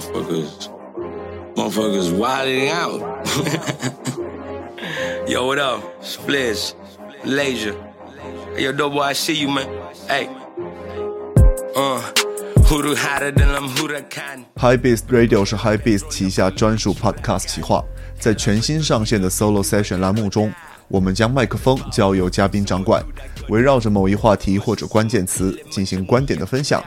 motherfuckers, motherfuckers wilding out. Yo, what up? Splish, Laser. Hey, yo, dope boy, I see you, man. Hey. Uh. High Beast Radio 是 High Beast 旗下专属 Podcast 企划，在全新上线的 Solo Session 栏目中，我们将麦克风交由嘉宾掌管，围绕着某一话题或者关键词进行观点的分享，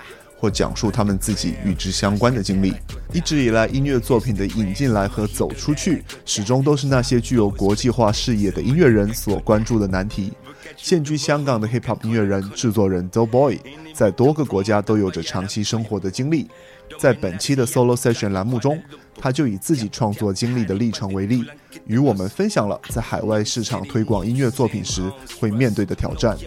或讲述他们自己与之相关的经历。一直以来，音乐作品的引进来和走出去，始终都是那些具有国际化视野的音乐人所关注的难题。现居香港的 Hip Hop 音乐人、制作人 D.O.Boy，在多个国家都有着长期生活的经历。在本期的 Solo Session 栏目中，他就以自己创作经历的历程为例，与我们分享了在海外市场推广音乐作品时会面对的挑战。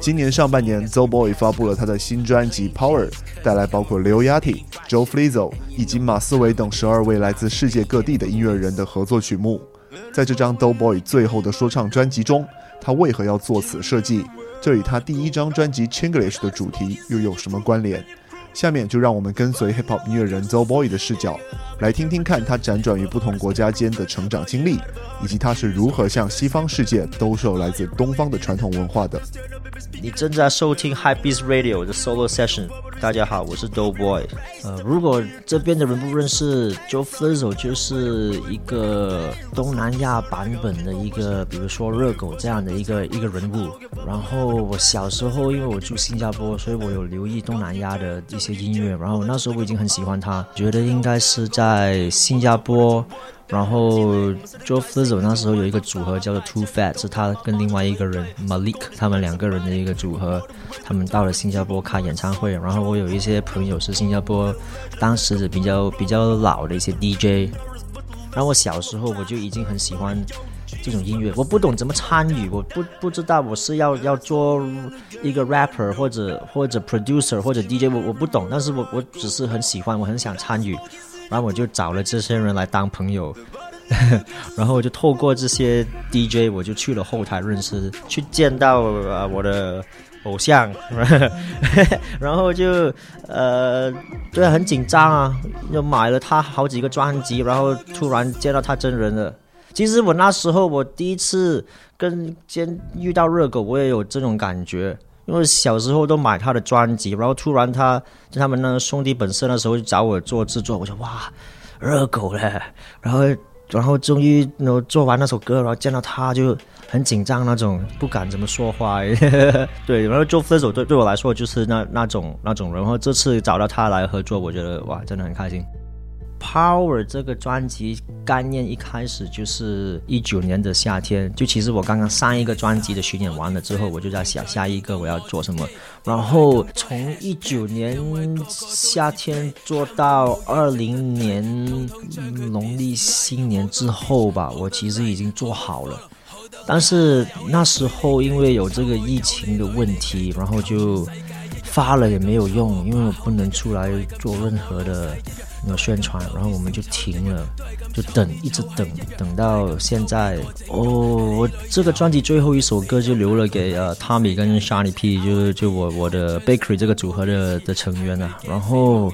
今年上半年，Doughboy 发布了他的新专辑《Power》，带来包括 lio yati、Joe Flizzo 以及马思唯等十二位来自世界各地的音乐人的合作曲目。在这张 Doughboy 最后的说唱专辑中，他为何要做此设计？这与他第一张专辑《Chinglish》的主题又有什么关联？下面就让我们跟随 Hip Hop 音乐人 Zoe Boy 的视角，来听听看他辗转于不同国家间的成长经历，以及他是如何向西方世界兜售来自东方的传统文化的。你正在收听 High Beats Radio 的 Solo Session。大家好，我是 Doughboy。呃，如果这边的人不认识 Joe Flizzo，就是一个东南亚版本的一个，比如说热狗这样的一个一个人物。然后我小时候，因为我住新加坡，所以我有留意东南亚的一些音乐。然后那时候我已经很喜欢他，觉得应该是在新加坡。然后 Joe f i z z l 那时候有一个组合叫做 Too Fat，是他跟另外一个人 Malik 他们两个人的一个组合。他们到了新加坡开演唱会，然后我有一些朋友是新加坡当时的比较比较老的一些 DJ。然后我小时候我就已经很喜欢这种音乐，我不懂怎么参与，我不不知道我是要要做一个 rapper 或者或者 producer 或者 DJ，我我不懂，但是我我只是很喜欢，我很想参与。然后我就找了这些人来当朋友，然后我就透过这些 DJ，我就去了后台认识，去见到呃我的偶像，然后就呃对很紧张啊，就买了他好几个专辑，然后突然见到他真人了。其实我那时候我第一次跟见遇到热狗，我也有这种感觉。因为小时候都买他的专辑，然后突然他在他们那个兄弟本色那时候就找我做制作，我说哇，热狗嘞，然后然后终于那做完那首歌，然后见到他就很紧张那种，不敢怎么说话。对，然后做分手对对我来说就是那那种那种，然后这次找到他来合作，我觉得哇，真的很开心。Power 这个专辑概念一开始就是一九年的夏天，就其实我刚刚上一个专辑的巡演完了之后，我就在想下一个我要做什么。然后从一九年夏天做到二零年农历新年之后吧，我其实已经做好了。但是那时候因为有这个疫情的问题，然后就发了也没有用，因为我不能出来做任何的。有宣传，然后我们就停了，就等，一直等，等到现在。哦，我这个专辑最后一首歌就留了给呃 Tommy 跟 Shiny P，就就我我的 Bakery 这个组合的的成员啊。然后，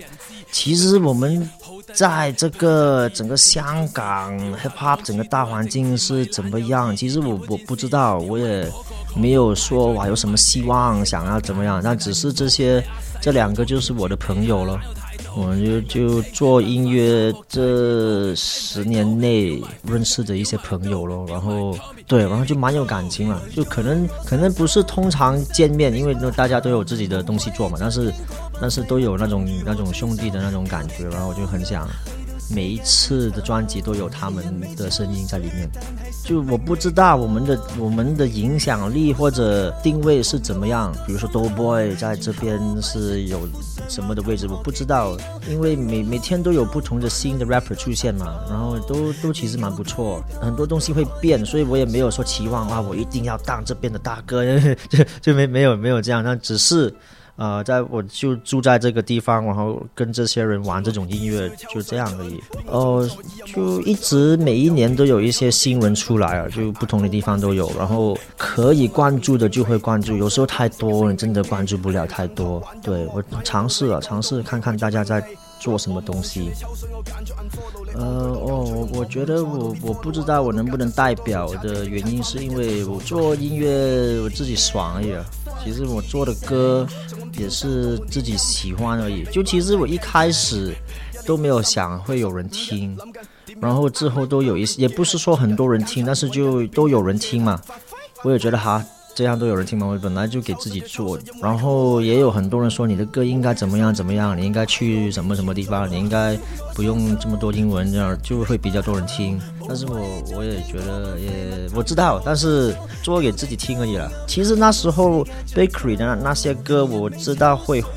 其实我们在这个整个香港 Hip Hop 整个大环境是怎么样？其实我我不知道，我也没有说哇有什么希望想要怎么样，但只是这些这两个就是我的朋友了。我就就做音乐这十年内认识的一些朋友咯，然后对，然后就蛮有感情了，就可能可能不是通常见面，因为大家都有自己的东西做嘛，但是但是都有那种那种兄弟的那种感觉，然后我就很想。每一次的专辑都有他们的声音在里面，就我不知道我们的我们的影响力或者定位是怎么样。比如说 Doughboy 在这边是有什么的位置，我不知道，因为每每天都有不同的新的 rapper 出现嘛，然后都都其实蛮不错，很多东西会变，所以我也没有说期望啊，我一定要当这边的大哥，就就没没有没有这样，那只是。呃，在我就住在这个地方，然后跟这些人玩这种音乐，就这样而已。哦，就一直每一年都有一些新闻出来啊，就不同的地方都有，然后可以关注的就会关注，有时候太多，你真的关注不了太多。对我尝试了，尝试看看大家在做什么东西。呃，哦，我我觉得我我不知道我能不能代表的原因，是因为我做音乐我自己爽而已。其实我做的歌也是自己喜欢而已。就其实我一开始都没有想会有人听，然后之后都有一些，也不是说很多人听，但是就都有人听嘛。我也觉得哈。这样都有人听吗？我本来就给自己做，然后也有很多人说你的歌应该怎么样怎么样，你应该去什么什么地方，你应该不用这么多英文，这样就会比较多人听。但是我我也觉得也我知道，但是做给自己听而已了。其实那时候 Bakery 的那些歌我知道会火，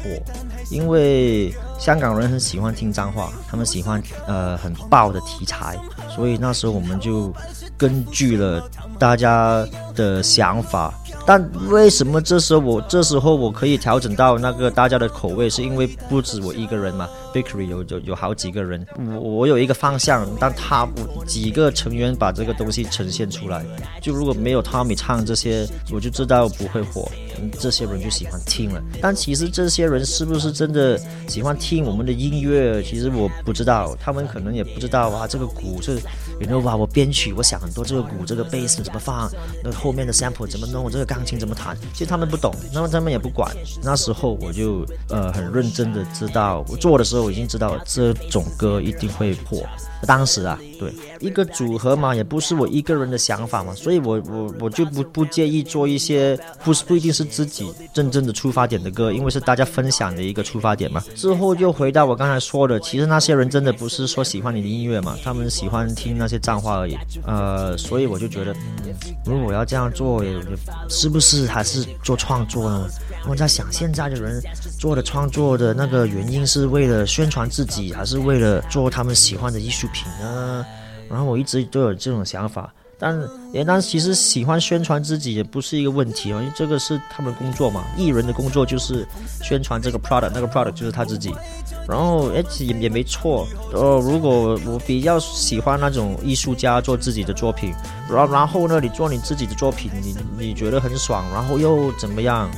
因为香港人很喜欢听脏话，他们喜欢呃很爆的题材，所以那时候我们就根据了大家的想法。但为什么这时候我这时候我可以调整到那个大家的口味？是因为不止我一个人嘛，Bakery 有有有好几个人，我我有一个方向，但他几个成员把这个东西呈现出来。就如果没有 Tommy 唱这些，我就知道不会火，这些人就喜欢听了。但其实这些人是不是真的喜欢听我们的音乐？其实我不知道，他们可能也不知道啊。这个鼓是，你知道吧？我编曲，我想很多，这个鼓这个贝斯怎么放，那后面的 sample 怎么弄，这个。钢琴怎么弹？其实他们不懂，那么他们也不管。那时候我就呃很认真的知道，我做的时候我已经知道这种歌一定会火。当时啊，对一个组合嘛，也不是我一个人的想法嘛，所以我我我就不不介意做一些不是不一定是自己真正的出发点的歌，因为是大家分享的一个出发点嘛。之后就回到我刚才说的，其实那些人真的不是说喜欢你的音乐嘛，他们喜欢听那那些脏话而已。呃，所以我就觉得，如果我要这样做，是不是还是做创作呢？我在想，现在的人做的创作的那个原因是为了宣传自己，还是为了做他们喜欢的艺术品呢？然后我一直都有这种想法，但也但其实喜欢宣传自己也不是一个问题哦，因为这个是他们工作嘛，艺人的工作就是宣传这个 product，那个 product 就是他自己。然后哎也也没错哦，如果我比较喜欢那种艺术家做自己的作品，然然后呢，你做你自己的作品，你你觉得很爽，然后又怎么样？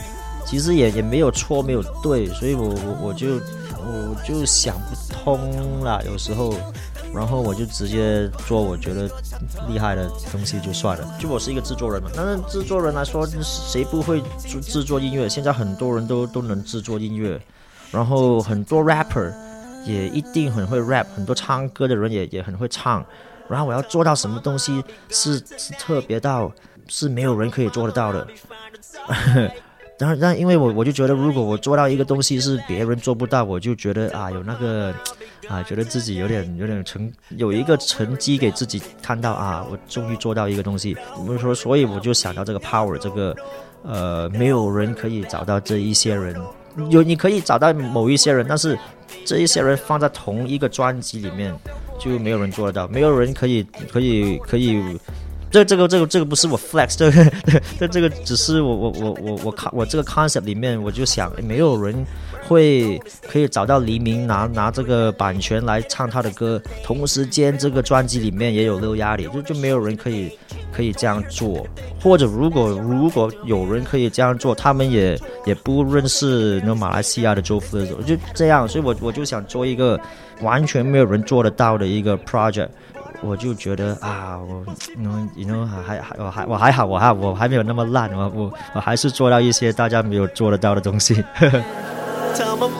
其实也也没有错，没有对，所以我我我就我就想不通了，有时候，然后我就直接做我觉得厉害的东西就算了。就我是一个制作人嘛，但是制作人来说，谁不会制制作音乐？现在很多人都都能制作音乐，然后很多 rapper 也一定很会 rap，很多唱歌的人也也很会唱。然后我要做到什么东西是是特别到是没有人可以做得到的。然后，但因为我我就觉得，如果我做到一个东西是别人做不到，我就觉得啊，有那个啊，觉得自己有点有点成有一个成绩给自己看到啊，我终于做到一个东西。我们说，所以我就想到这个 power，这个呃，没有人可以找到这一些人，有你可以找到某一些人，但是这一些人放在同一个专辑里面，就没有人做得到，没有人可以可以可以。这这个这个这个不是我 flex，这个这这个只是我我我我我看我这个 concept 里面我就想，没有人会可以找到黎明拿拿这个版权来唱他的歌，同时间这个专辑里面也有六压里，就就没有人可以可以这样做，或者如果如果有人可以这样做，他们也也不认识那马来西亚的周夫的时候，就这样，所以我我就想做一个完全没有人做得到的一个 project。我就觉得啊，我能，你能还还我还我还好，我还我还没有那么烂，我我我还是做到一些大家没有做得到的东西。我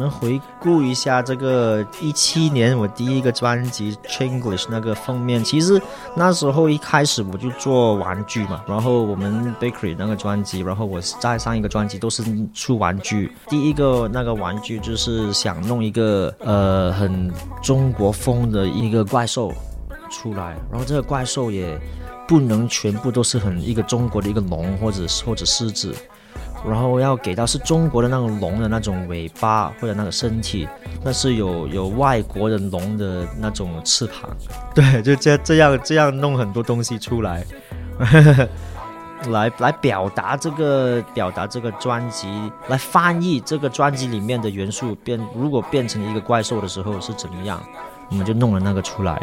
我们回顾一下这个一七年我第一个专辑《Chinglish》那个封面，其实那时候一开始我就做玩具嘛，然后我们 Bakery 那个专辑，然后我再上一个专辑都是出玩具。第一个那个玩具就是想弄一个呃很中国风的一个怪兽出来，然后这个怪兽也不能全部都是很一个中国的一个龙或者或者狮子。然后要给到是中国的那种龙的那种尾巴或者那个身体，那是有有外国的龙的那种翅膀，对，就这这样这样弄很多东西出来。来来表达这个表达这个专辑，来翻译这个专辑里面的元素变，如果变成一个怪兽的时候是怎么样，我们就弄了那个出来。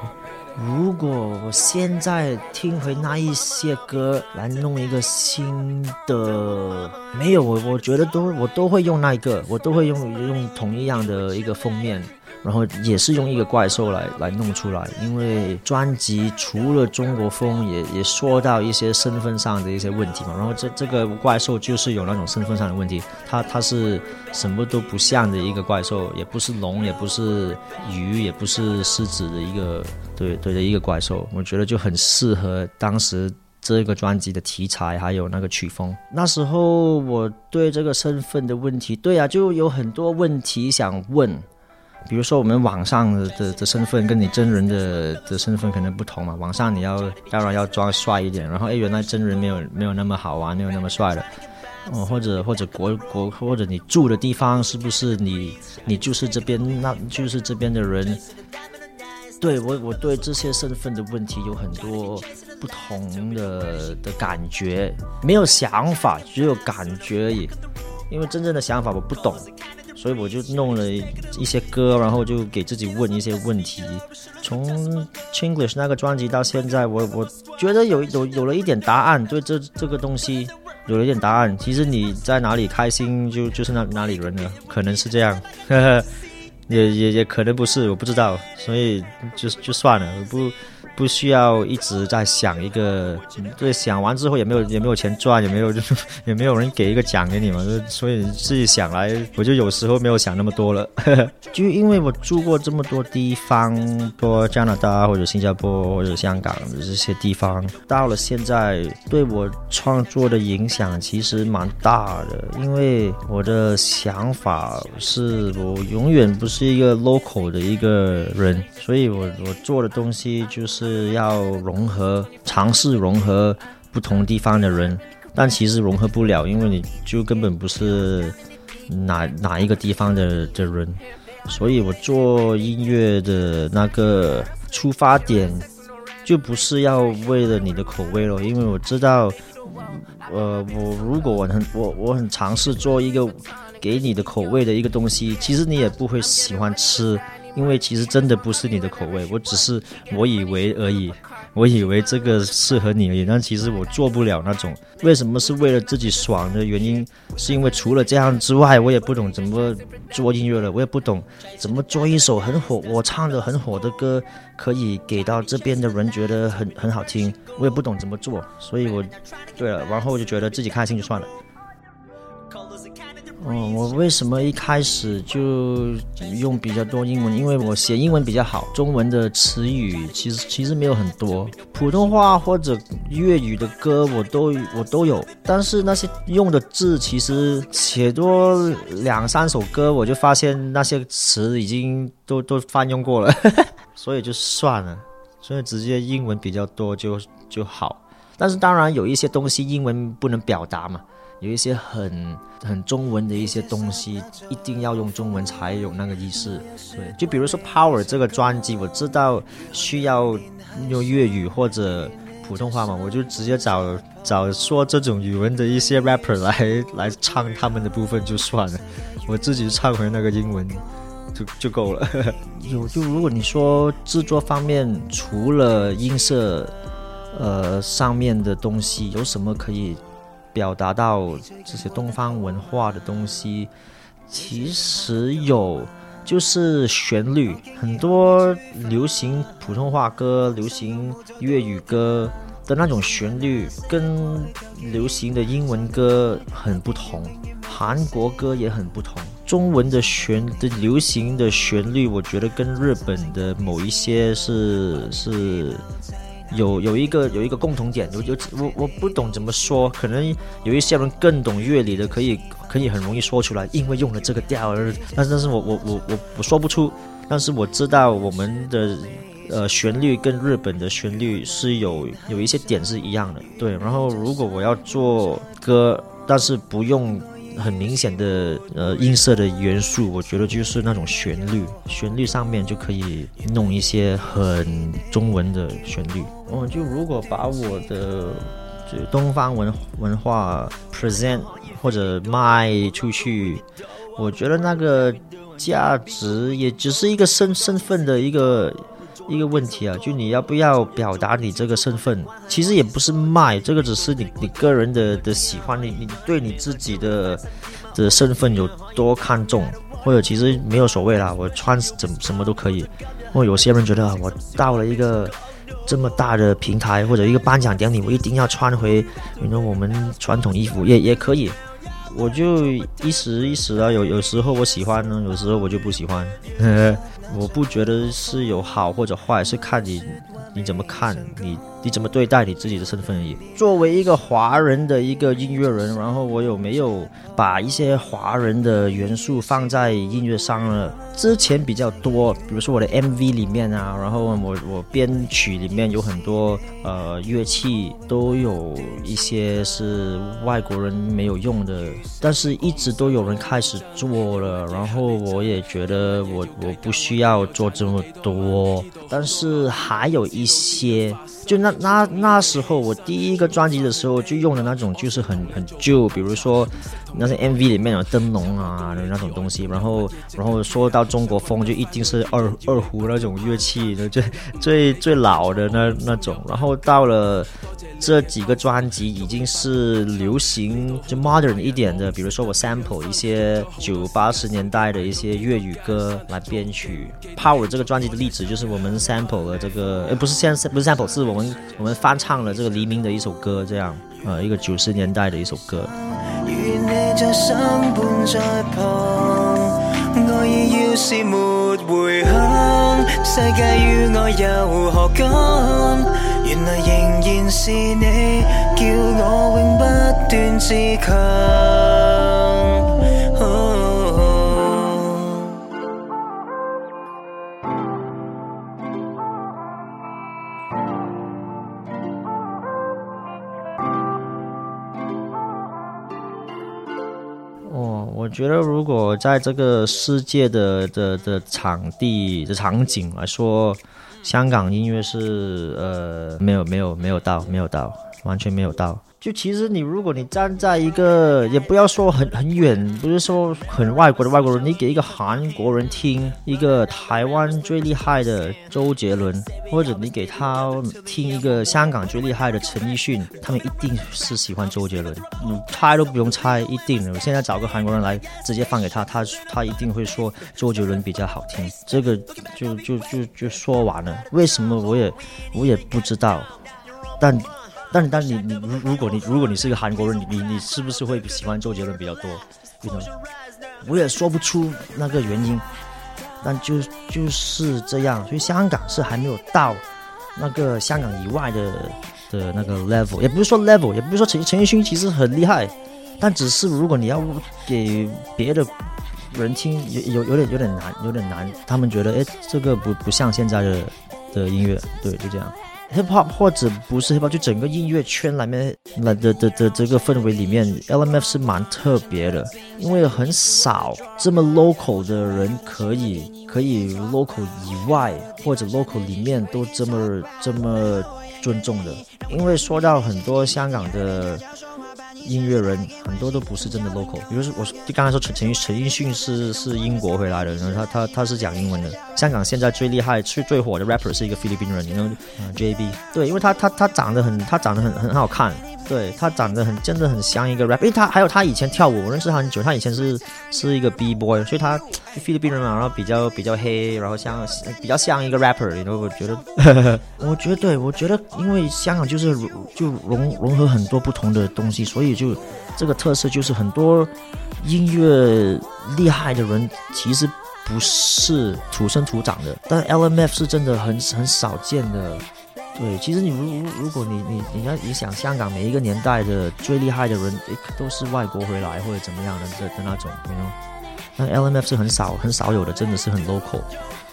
如果我现在听回那一些歌来弄一个新的，没有我我觉得都我都会用那一个，我都会用用同一样的一个封面。然后也是用一个怪兽来来弄出来，因为专辑除了中国风，也也说到一些身份上的一些问题嘛。然后这这个怪兽就是有那种身份上的问题，它它是什么都不像的一个怪兽，也不是龙，也不是鱼，也不是狮子的一个对对的一个怪兽。我觉得就很适合当时这个专辑的题材，还有那个曲风。那时候我对这个身份的问题，对啊，就有很多问题想问。比如说，我们网上的的身份跟你真人的的身份可能不同嘛。网上你要当然要装帅一点，然后哎，原来真人没有没有那么好玩，没有那么帅的。哦，或者或者国国或者你住的地方是不是你你就是这边那就是这边的人？对我我对这些身份的问题有很多不同的的感觉，没有想法，只有感觉而已。因为真正的想法我不懂。所以我就弄了一些歌，然后就给自己问一些问题。从《Chinglish》那个专辑到现在，我我觉得有有有了一点答案，对这这个东西有了一点答案。其实你在哪里开心，就就是那哪里人了，可能是这样，也也也可能不是，我不知道。所以就就算了，不。不需要一直在想一个，对，想完之后也没有也没有钱赚，也没有 也没有人给一个奖给你嘛，所以自己想来，我就有时候没有想那么多了。就因为我住过这么多地方，多加拿大或者新加坡或者香港的这些地方，到了现在对我创作的影响其实蛮大的，因为我的想法是我永远不是一个 local 的一个人，所以我我做的东西就是。是要融合，尝试融合不同地方的人，但其实融合不了，因为你就根本不是哪哪一个地方的的人，所以我做音乐的那个出发点就不是要为了你的口味了，因为我知道，呃，我如果我很我我很尝试做一个给你的口味的一个东西，其实你也不会喜欢吃。因为其实真的不是你的口味，我只是我以为而已，我以为这个适合你而已，但其实我做不了那种。为什么是为了自己爽的原因？是因为除了这样之外，我也不懂怎么做音乐了，我也不懂怎么做一首很火、我唱的很火的歌，可以给到这边的人觉得很很好听，我也不懂怎么做，所以我，对了，然后我就觉得自己开心就算了。嗯，我为什么一开始就用比较多英文？因为我写英文比较好，中文的词语其实其实没有很多。普通话或者粤语的歌我都我都有，但是那些用的字其实写多两三首歌，我就发现那些词已经都都翻用过了，所以就算了，所以直接英文比较多就就好。但是当然有一些东西英文不能表达嘛。有一些很很中文的一些东西，一定要用中文才有那个意思。对，就比如说《Power》这个专辑，我知道需要用粤语或者普通话嘛，我就直接找找说这种语文的一些 rapper 来 来唱他们的部分就算了，我自己唱回那个英文就就够了。有就如果你说制作方面，除了音色，呃上面的东西，有什么可以？表达到这些东方文化的东西，其实有，就是旋律，很多流行普通话歌、流行粤语歌的那种旋律，跟流行的英文歌很不同，韩国歌也很不同。中文的旋的流行的旋律，我觉得跟日本的某一些是是。有有一个有一个共同点，有有我我不懂怎么说，可能有一些人更懂乐理的，可以可以很容易说出来，因为用了这个调，但是但是我我我我我说不出，但是我知道我们的呃旋律跟日本的旋律是有有一些点是一样的，对。然后如果我要做歌，但是不用。很明显的呃音色的元素，我觉得就是那种旋律，旋律上面就可以弄一些很中文的旋律。哦，就如果把我的就东方文文化 present 或者卖出去，我觉得那个价值也只是一个身身份的一个一个问题啊，就你要不要表达你这个身份，其实也不是卖，这个只是你你个人的的喜欢，你你对你自己的的身份有多看重，或者其实没有所谓啦，我穿怎什么都可以，或有些人觉得我到了一个。这么大的平台或者一个颁奖典礼，我一定要穿回，你说我们传统衣服也也可以，我就一时一时啊，有有时候我喜欢呢，有时候我就不喜欢，我不觉得是有好或者坏，是看你你怎么看你。你怎么对待你自己的身份而已。作为一个华人的一个音乐人，然后我有没有把一些华人的元素放在音乐上呢？之前比较多，比如说我的 MV 里面啊，然后我我编曲里面有很多呃乐器，都有一些是外国人没有用的，但是一直都有人开始做了，然后我也觉得我我不需要做这么多，但是还有一些。就那那那时候，我第一个专辑的时候就用的那种，就是很很旧，比如说那些 MV 里面有灯笼啊的那种东西。然后然后说到中国风，就一定是二二胡那种乐器的，最最最老的那那种。然后到了。这几个专辑已经是流行就 modern 一点的，比如说我 sample 一些九八十年代的一些粤语歌来编曲。Power 这个专辑的例子就是我们 sample 了这个，呃，不是现不是 sample，是我们我们翻唱了这个黎明的一首歌，这样，呃，一个九十年代的一首歌。世界与我有何干？原来仍然是你叫我永不断自强。觉得如果在这个世界的的的场地的场景来说。香港音乐是呃没有没有没有到没有到完全没有到。就其实你如果你站在一个也不要说很很远，不是说很外国的外国人，你给一个韩国人听一个台湾最厉害的周杰伦，或者你给他听一个香港最厉害的陈奕迅，他们一定是喜欢周杰伦，你猜都不用猜，一定的。我现在找个韩国人来直接放给他，他他一定会说周杰伦比较好听。这个就就就就说完了。为什么我也我也不知道，但。但是但是你你如如果你如果你是一个韩国人，你你你是不是会喜欢周杰伦比较多？我也说不出那个原因，但就就是这样。所以香港是还没有到那个香港以外的的那个 level，也不是说 level，也不是说陈陈奕迅其实很厉害，但只是如果你要给别的人听，有有有点有点难，有点难。他们觉得哎，这个不不像现在的的音乐，对，就这样。Hip hop 或者不是 hip hop，就整个音乐圈里面那的的的这个氛围里面，LMF 是蛮特别的，因为很少这么 local 的人可以可以 local 以外或者 local 里面都这么这么尊重的，因为说到很多香港的。音乐人很多都不是真的 local，比如说我刚才说陈陈陈奕迅是是英国回来的，然后他他他是讲英文的。香港现在最厉害、最最火的 rapper 是一个菲律宾人，你知道？JB，对，因为他他他长得很他长得很很好看。对他长得很，真的很像一个 rap，因为他还有他以前跳舞，我认识他很久，他以前是是一个 B boy，所以他菲律宾人嘛，然后比较比较黑，然后像比较像一个 rapper，你都我觉得，我觉得对，我觉得因为香港就是就融融合很多不同的东西，所以就这个特色就是很多音乐厉害的人其实不是土生土长的，但 LMF 是真的很很少见的。对，其实你如如如果你你你要你想香港每一个年代的最厉害的人，都是外国回来或者怎么样的的的那种，你 know？那 LMF 是很少很少有的，真的是很 local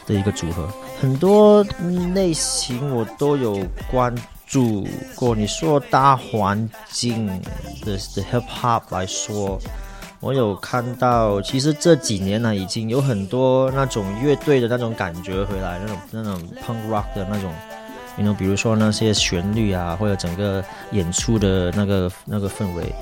的一个组合。很多类型我都有关注过。你说大环境的的 hip hop 来说，我有看到，其实这几年呢，已经有很多那种乐队的那种感觉回来，那种那种 punk rock 的那种。，you know，比如说那些旋律啊，或者整个演出的那个那个氛围，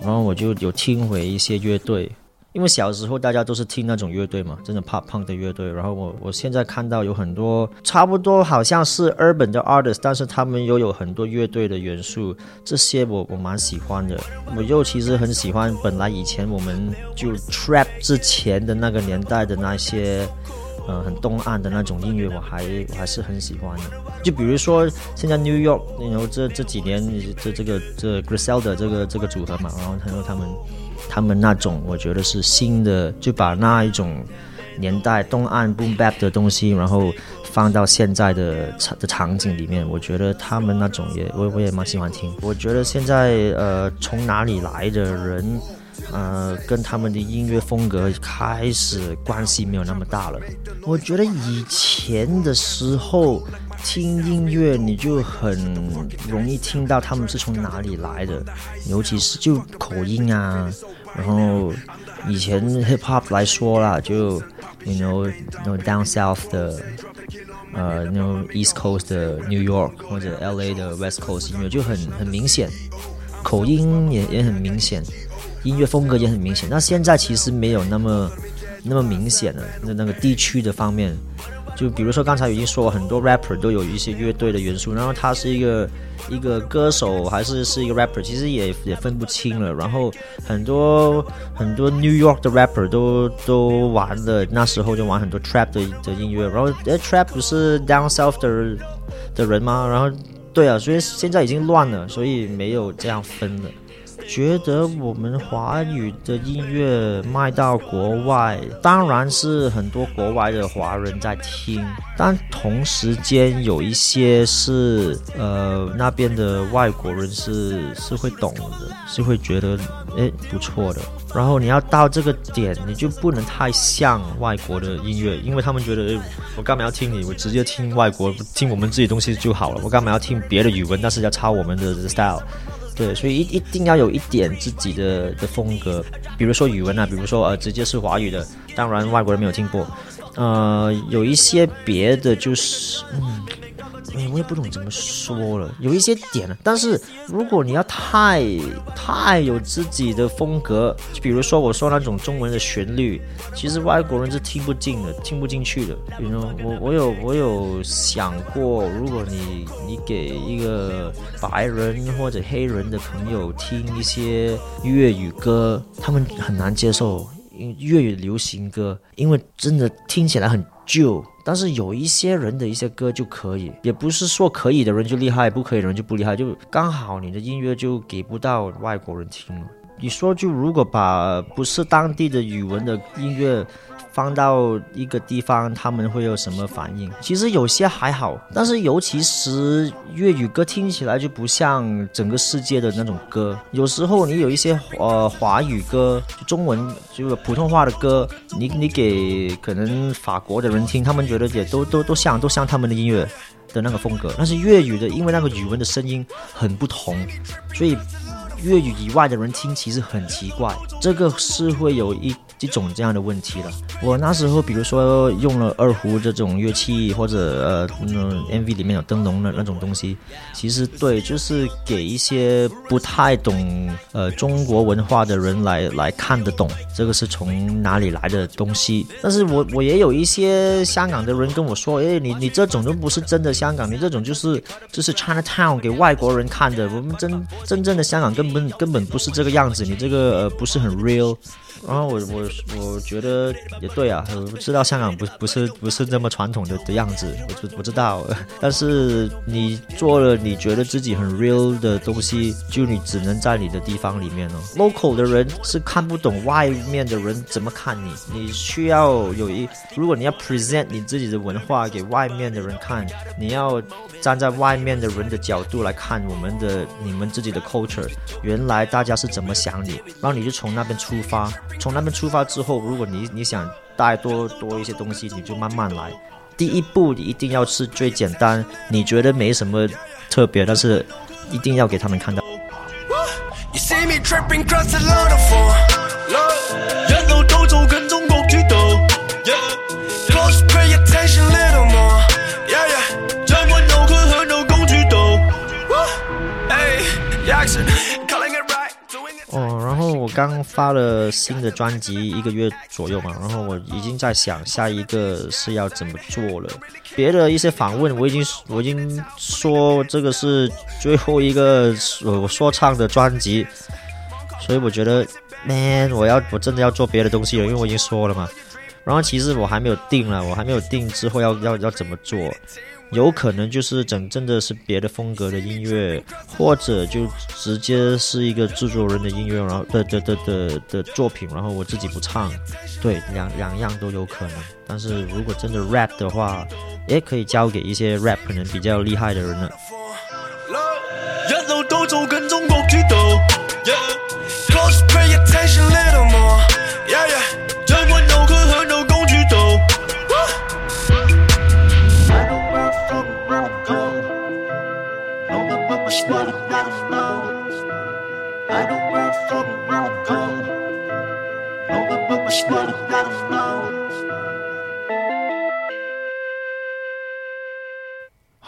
然后我就有听回一些乐队。因为小时候大家都是听那种乐队嘛，真的 Punk 的乐队。然后我我现在看到有很多差不多好像是 urban 的 artist，但是他们又有很多乐队的元素，这些我我蛮喜欢的。我又其实很喜欢本来以前我们就 trap 之前的那个年代的那些，呃，很东岸的那种音乐，我还我还是很喜欢的。就比如说现在 New York，然后这这几年这这个这 Griselda 这个这个组合嘛，然后还有他们。他们那种，我觉得是新的，就把那一种年代东岸 boom bap 的东西，然后放到现在的场的场景里面。我觉得他们那种也，我我也蛮喜欢听。我觉得现在呃，从哪里来的人，呃，跟他们的音乐风格开始关系没有那么大了。我觉得以前的时候听音乐，你就很容易听到他们是从哪里来的，尤其是就口音啊。然后以前 hip hop 来说啦，就 you know know down south 的，呃 you know east coast 的 New York 或者 LA 的 West Coast 音乐就很很明显，口音也也很明显，音乐风格也很明显。那现在其实没有那么那么明显了，那那个地区的方面。就比如说刚才已经说了很多 rapper 都有一些乐队的元素，然后他是一个一个歌手还是是一个 rapper，其实也也分不清了。然后很多很多 New York 的 rapper 都都玩的那时候就玩很多 trap 的的音乐，然后哎 trap 不是 down south 的的人吗？然后对啊，所以现在已经乱了，所以没有这样分了。觉得我们华语的音乐卖到国外，当然是很多国外的华人在听，但同时间有一些是呃那边的外国人是是会懂的，是会觉得诶不错的。然后你要到这个点，你就不能太像外国的音乐，因为他们觉得诶我干嘛要听你？我直接听外国，听我们自己东西就好了。我干嘛要听别的语文？但是要抄我们的 style。对，所以一一定要有一点自己的的风格，比如说语文啊，比如说呃，直接是华语的，当然外国人没有听过，呃，有一些别的就是，嗯。哎，我也不懂怎么说了，有一些点了。但是如果你要太太有自己的风格，就比如说我说那种中文的旋律，其实外国人是听不进的，听不进去的。比如我我有我有想过，如果你你给一个白人或者黑人的朋友听一些粤语歌，他们很难接受粤语流行歌，因为真的听起来很旧。但是有一些人的一些歌就可以，也不是说可以的人就厉害，不可以的人就不厉害，就刚好你的音乐就给不到外国人听了。你说就如果把不是当地的语文的音乐。放到一个地方，他们会有什么反应？其实有些还好，但是尤其是粤语歌听起来就不像整个世界的那种歌。有时候你有一些呃华语歌，中文就是普通话的歌，你你给可能法国的人听，他们觉得也都都都像都像他们的音乐的那个风格。但是粤语的，因为那个语文的声音很不同，所以粤语以外的人听其实很奇怪。这个是会有一。一种这样的问题的。我那时候，比如说用了二胡这种乐器，或者呃，嗯，MV 里面有灯笼的那种东西，其实对，就是给一些不太懂呃中国文化的人来来看得懂，这个是从哪里来的东西。但是我我也有一些香港的人跟我说，哎，你你这种都不是真的香港，你这种就是就是 China Town 给外国人看的，我们真真正的香港根本根本不是这个样子，你这个呃不是很 real。然后我我我觉得也对啊，我知道香港不不是不是这么传统的的样子，我就不知道，但是你做了你觉得自己很 real 的东西，就你只能在你的地方里面哦。local 的人是看不懂外面的人怎么看你，你需要有一，如果你要 present 你自己的文化给外面的人看，你要站在外面的人的角度来看我们的你们自己的 culture，原来大家是怎么想你，然后你就从那边出发。从那边出发之后，如果你你想带多多一些东西，你就慢慢来。第一步你一定要是最简单，你觉得没什么特别，但是一定要给他们看到。发了新的专辑一个月左右嘛，然后我已经在想下一个是要怎么做了。别的一些访问我已经我已经说这个是最后一个我说唱的专辑，所以我觉得，man，我要我真的要做别的东西了，因为我已经说了嘛。然后其实我还没有定了，我还没有定之后要要要怎么做。有可能就是整真的是别的风格的音乐，或者就直接是一个制作人的音乐，然后的的的的的作品，然后我自己不唱，对，两两样都有可能。但是如果真的 rap 的话，也可以交给一些 rap 可能比较厉害的人了。